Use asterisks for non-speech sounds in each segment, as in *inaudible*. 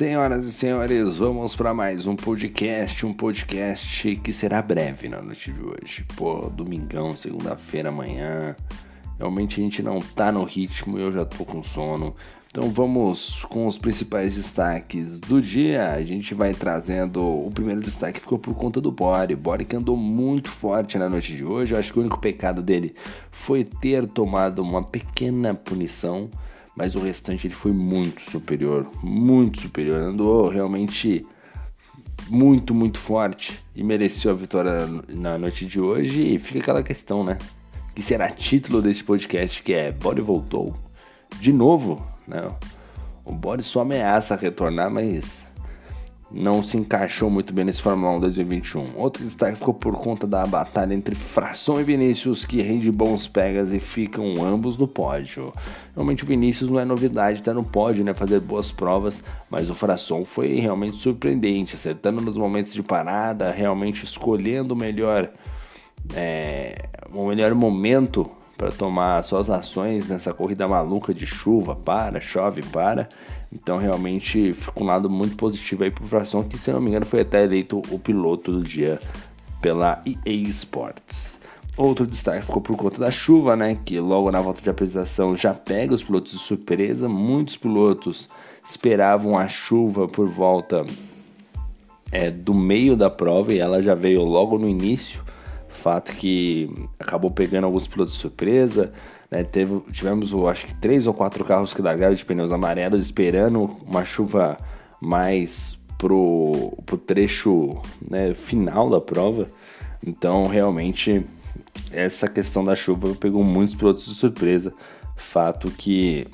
Senhoras e senhores, vamos para mais um podcast, um podcast que será breve na noite de hoje. Pô, domingão, segunda-feira, amanhã. Realmente a gente não tá no ritmo e eu já tô com sono. Então vamos com os principais destaques do dia. A gente vai trazendo. O primeiro destaque ficou por conta do Bore. Bore que andou muito forte na noite de hoje. Eu acho que o único pecado dele foi ter tomado uma pequena punição mas o restante ele foi muito superior, muito superior, andou realmente muito, muito forte e mereceu a vitória na noite de hoje. E fica aquela questão, né? Que será título desse podcast que é Body voltou de novo, né? O Body só ameaça retornar, mas não se encaixou muito bem nesse Fórmula 1 2021. Outro destaque ficou por conta da batalha entre Fração e Vinícius, que rende bons pegas e ficam ambos no pódio. Realmente o Vinícius não é novidade, tá no pódio, né, fazer boas provas, mas o Fração foi realmente surpreendente, acertando nos momentos de parada, realmente escolhendo o melhor, é, o melhor momento para tomar suas ações nessa corrida maluca de chuva, para, chove, para. Então realmente fica um lado muito positivo aí para o Fração, que se não me engano foi até eleito o piloto do dia pela EA Sports. Outro destaque ficou por conta da chuva, né? Que logo na volta de apresentação já pega os pilotos de surpresa. Muitos pilotos esperavam a chuva por volta é, do meio da prova e ela já veio logo no início. Fato que acabou pegando alguns pilotos de surpresa. Né? Teve, tivemos, acho que, três ou quatro carros que largaram de pneus amarelos, esperando uma chuva mais pro, pro trecho né, final da prova. Então, realmente, essa questão da chuva pegou muitos pilotos de surpresa. Fato que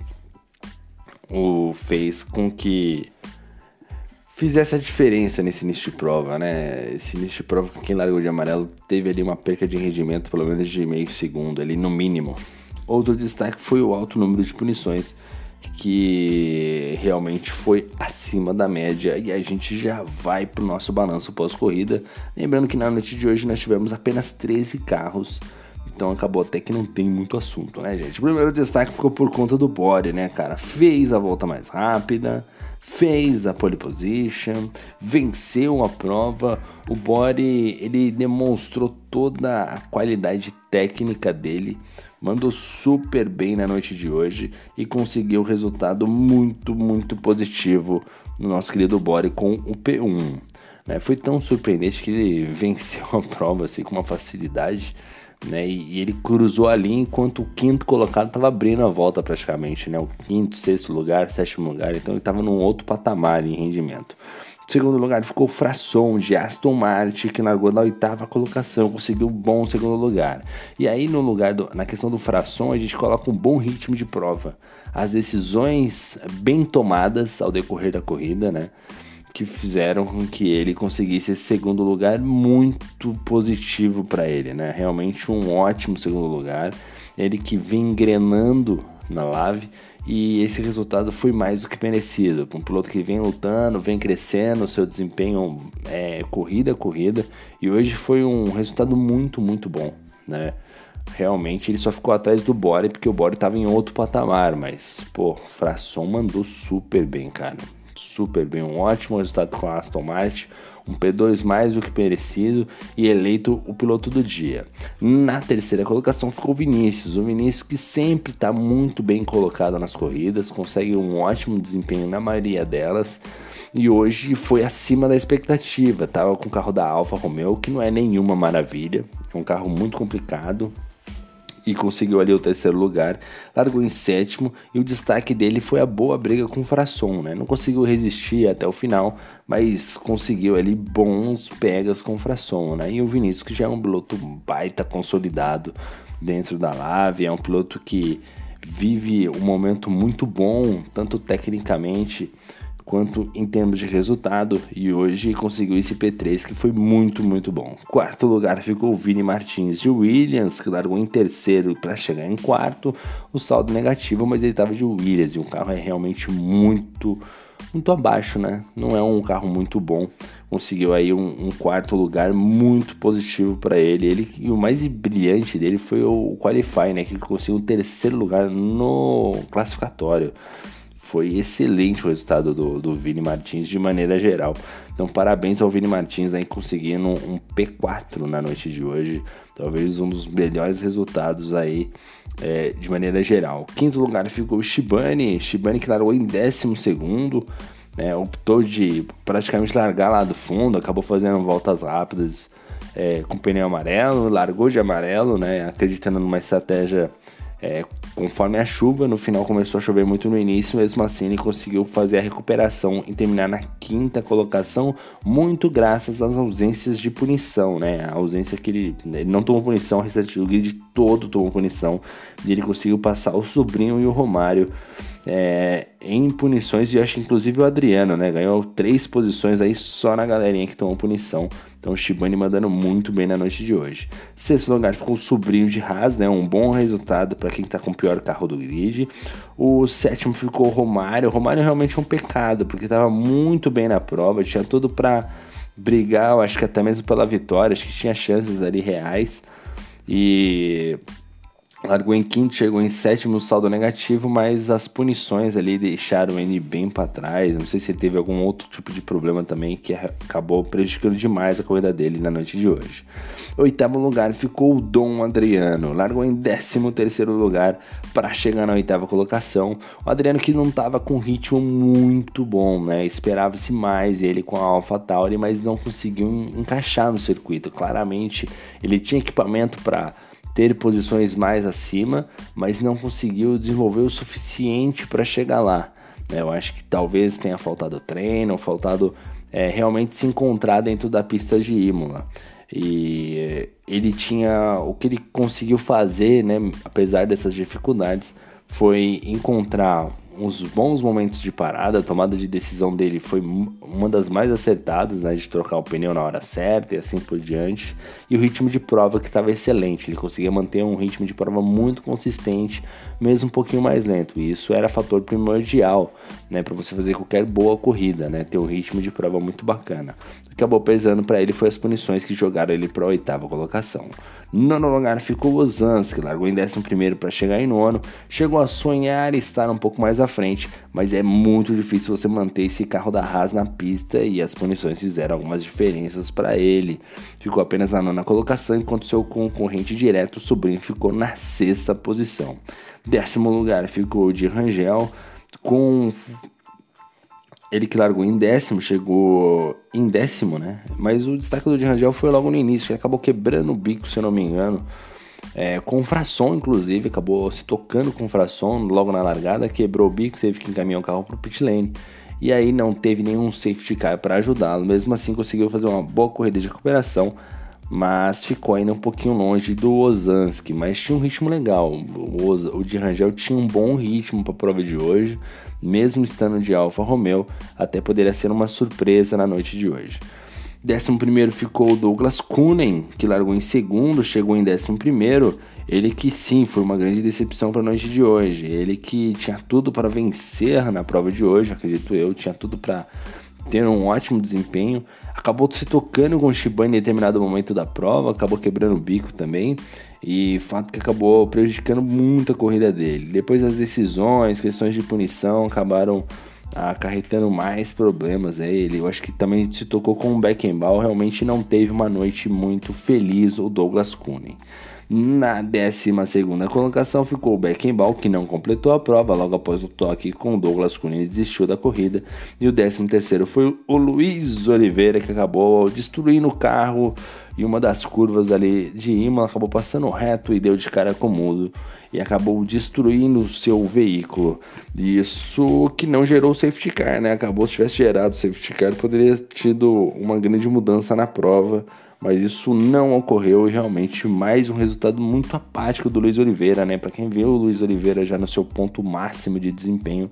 o fez com que fizesse a diferença nesse início de prova, né? Esse início de prova com quem largou de amarelo teve ali uma perca de rendimento, pelo menos de meio segundo, ali no mínimo. Outro destaque foi o alto número de punições, que realmente foi acima da média. E a gente já vai para o nosso balanço pós-corrida. Lembrando que na noite de hoje nós tivemos apenas 13 carros. Então acabou até que não tem muito assunto, né, gente? O primeiro destaque ficou por conta do Bore, né, cara? Fez a volta mais rápida, fez a pole position, venceu a prova. O Bore ele demonstrou toda a qualidade técnica dele, mandou super bem na noite de hoje e conseguiu um resultado muito, muito positivo no nosso querido Bore com o P1. Né? Foi tão surpreendente que ele *laughs* venceu a prova assim, com uma facilidade né? E, e, ele cruzou ali enquanto o quinto colocado estava abrindo a volta praticamente, né? O quinto, sexto lugar, sétimo lugar, então ele estava num outro patamar em rendimento. Segundo lugar ficou Frasson de Aston Martin, que largou na oitava colocação, conseguiu um bom segundo lugar. E aí no lugar do, na questão do Frasson, a gente coloca um bom ritmo de prova. As decisões bem tomadas ao decorrer da corrida, né? Que fizeram com que ele conseguisse esse segundo lugar muito positivo para ele, né? Realmente um ótimo segundo lugar. Ele que vem engrenando na Lave e esse resultado foi mais do que merecido. Um piloto que vem lutando, vem crescendo, seu desempenho é corrida a corrida e hoje foi um resultado muito, muito bom, né? Realmente ele só ficou atrás do Bore porque o Bore estava em outro patamar, mas pô, Frasson mandou super bem, cara super bem, um ótimo resultado com a Aston Martin, um P2 mais do que merecido e eleito o piloto do dia. Na terceira colocação ficou Vinícius, o Vinícius que sempre está muito bem colocado nas corridas, consegue um ótimo desempenho na maioria delas e hoje foi acima da expectativa. Tava com o carro da Alfa Romeo, que não é nenhuma maravilha, é um carro muito complicado, e conseguiu ali o terceiro lugar, largou em sétimo e o destaque dele foi a boa briga com o Frasson, né? Não conseguiu resistir até o final, mas conseguiu ali bons pegas com o Frasson, né? E o Vinícius que já é um piloto baita consolidado dentro da Lave, é um piloto que vive um momento muito bom, tanto tecnicamente quanto em termos de resultado e hoje conseguiu esse P3 que foi muito, muito bom. Quarto lugar ficou o Vini Martins de Williams, que largou em terceiro para chegar em quarto. O saldo negativo, mas ele estava de Williams e o carro é realmente muito, muito abaixo, né? Não é um carro muito bom. Conseguiu aí um, um quarto lugar muito positivo para ele. ele. E o mais brilhante dele foi o Qualify, né? Que conseguiu o terceiro lugar no classificatório foi excelente o resultado do, do Vini Martins de maneira geral. Então, parabéns ao Vini Martins aí conseguindo um P4 na noite de hoje. Talvez um dos melhores resultados aí é, de maneira geral. Quinto lugar ficou o Shibane. Shibane que largou em décimo segundo. Né, optou de praticamente largar lá do fundo, acabou fazendo voltas rápidas é, com pneu amarelo, largou de amarelo, né, acreditando numa estratégia é, conforme a chuva, no final começou a chover muito no início, mesmo assim ele conseguiu fazer a recuperação e terminar na quinta colocação, muito graças às ausências de punição, né? A ausência que ele, ele não tomou punição, o restante do grid todo tomou punição, e ele conseguiu passar o sobrinho e o Romário é, em punições, e acho que inclusive o Adriano, né? Ganhou três posições aí só na galerinha que tomou punição. Então o Shibane mandando muito bem na noite de hoje. Sexto lugar ficou o sobrinho de Haas, né? Um bom resultado para quem está com o pior carro do grid. O sétimo ficou o Romário. O Romário realmente é um pecado, porque estava muito bem na prova, tinha tudo para brigar, eu acho que até mesmo pela vitória, acho que tinha chances ali reais. E Largou em quinto, chegou em sétimo, saldo negativo, mas as punições ali deixaram ele bem para trás. Não sei se teve algum outro tipo de problema também que acabou prejudicando demais a corrida dele na noite de hoje. Oitavo lugar ficou o Dom Adriano, largou em décimo terceiro lugar para chegar na oitava colocação. O Adriano que não estava com ritmo muito bom, né? Esperava-se mais ele com a AlphaTauri, mas não conseguiu encaixar no circuito. Claramente ele tinha equipamento para ter posições mais acima, mas não conseguiu desenvolver o suficiente para chegar lá. Né? Eu acho que talvez tenha faltado treino, faltado é, realmente se encontrar dentro da pista de Imola. E ele tinha o que ele conseguiu fazer, né, apesar dessas dificuldades, foi encontrar uns bons momentos de parada, a tomada de decisão dele foi uma das mais acertadas, né, de trocar o pneu na hora certa e assim por diante. E o ritmo de prova que estava excelente, ele conseguia manter um ritmo de prova muito consistente, mesmo um pouquinho mais lento. E isso era fator primordial, né, para você fazer qualquer boa corrida, né, ter um ritmo de prova muito bacana. Acabou pesando para ele foi as punições que jogaram ele para a oitava colocação. Nono lugar ficou Ozans, que largou em décimo primeiro para chegar em nono, chegou a sonhar estar um pouco mais à frente, mas é muito difícil você manter esse carro da Haas na pista e as punições fizeram algumas diferenças para ele. Ficou apenas na nona colocação, enquanto seu concorrente direto, o sobrinho, ficou na sexta posição. Décimo lugar ficou o de Rangel, com ele que largou em décimo, chegou em décimo, né? Mas o destaque do Rangel foi logo no início, que acabou quebrando o bico, se eu não me engano. É, com o Frasson, inclusive, acabou se tocando com o Frasson logo na largada, quebrou o bico, teve que encaminhar o carro para o pit lane. E aí não teve nenhum safety car para ajudá-lo. Mesmo assim, conseguiu fazer uma boa corrida de recuperação, mas ficou ainda um pouquinho longe do Ozanski. Mas tinha um ritmo legal. O, o Rangel tinha um bom ritmo para a prova de hoje, mesmo estando de Alfa Romeo, até poderia ser uma surpresa na noite de hoje. Décimo primeiro ficou o Douglas Kunen, que largou em segundo, chegou em décimo primeiro. Ele que sim, foi uma grande decepção para a noite de hoje. Ele que tinha tudo para vencer na prova de hoje, acredito eu, tinha tudo para ter um ótimo desempenho. Acabou se tocando com o Shibane em determinado momento da prova, acabou quebrando o bico também. E fato que acabou prejudicando muito a corrida dele. Depois as decisões, questões de punição acabaram acarretando mais problemas a ele. Eu acho que também se tocou com o Beckenbauer, realmente não teve uma noite muito feliz o Douglas Cooney. Na 12 colocação ficou o Beckenbauer, que não completou a prova logo após o toque com o Douglas Cooney desistiu da corrida. E o 13 foi o Luiz Oliveira, que acabou destruindo o carro e uma das curvas ali de Imola acabou passando reto e deu de cara com o mudo e acabou destruindo o seu veículo. Isso que não gerou safety car, né? Acabou se tivesse gerado safety car, poderia ter tido uma grande mudança na prova, mas isso não ocorreu e realmente mais um resultado muito apático do Luiz Oliveira, né? Para quem vê o Luiz Oliveira já no seu ponto máximo de desempenho,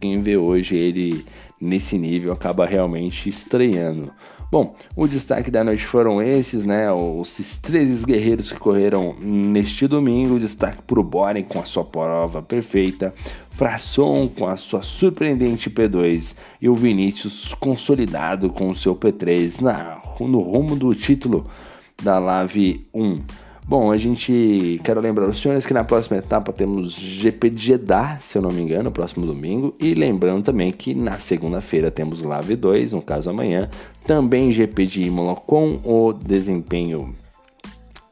quem vê hoje ele nesse nível acaba realmente estranhando. Bom, o destaque da noite foram esses, né? Os 13 guerreiros que correram neste domingo. Destaque para o Boren com a sua prova perfeita, Frasson com a sua surpreendente P2 e o Vinícius consolidado com o seu P3 na, no rumo do título da Lave 1. Bom, a gente quero lembrar os senhores que na próxima etapa temos GP de Jeddah, se eu não me engano, próximo domingo, e lembrando também que na segunda-feira temos Lave 2, no caso amanhã, também GP de Imola com o desempenho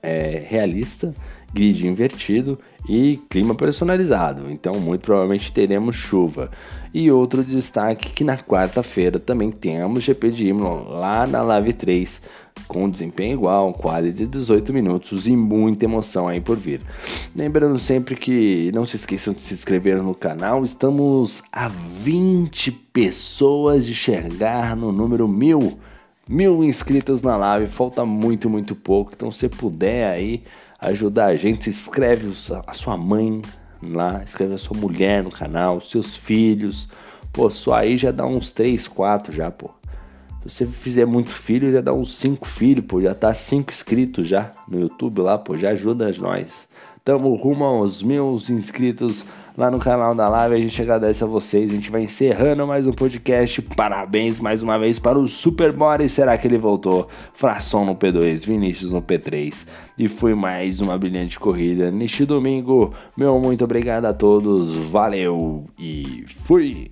é, realista, grid invertido e clima personalizado. Então, muito provavelmente teremos chuva. E outro destaque que na quarta-feira também temos GP de Imola lá na Lave 3 com desempenho igual, quali de 18 minutos e muita emoção aí por vir. Lembrando sempre que não se esqueçam de se inscrever no canal, estamos a 20 pessoas de chegar no número mil. Mil inscritos na live, falta muito, muito pouco. Então, se puder aí ajudar a gente, se inscreve a sua mãe lá, escreve a sua mulher no canal, seus filhos. Pô, só aí já dá uns 3, 4 já, pô. Se você fizer muito filho, já dá uns 5 filhos, pô, já tá 5 inscritos já no YouTube lá, pô, já ajuda nós. Tamo rumo aos mil inscritos lá no canal da live. A gente agradece a vocês. A gente vai encerrando mais um podcast. Parabéns mais uma vez para o Super Boris. Será que ele voltou? Fração no P2, Vinícius no P3. E foi mais uma brilhante corrida neste domingo. Meu muito obrigado a todos. Valeu e fui!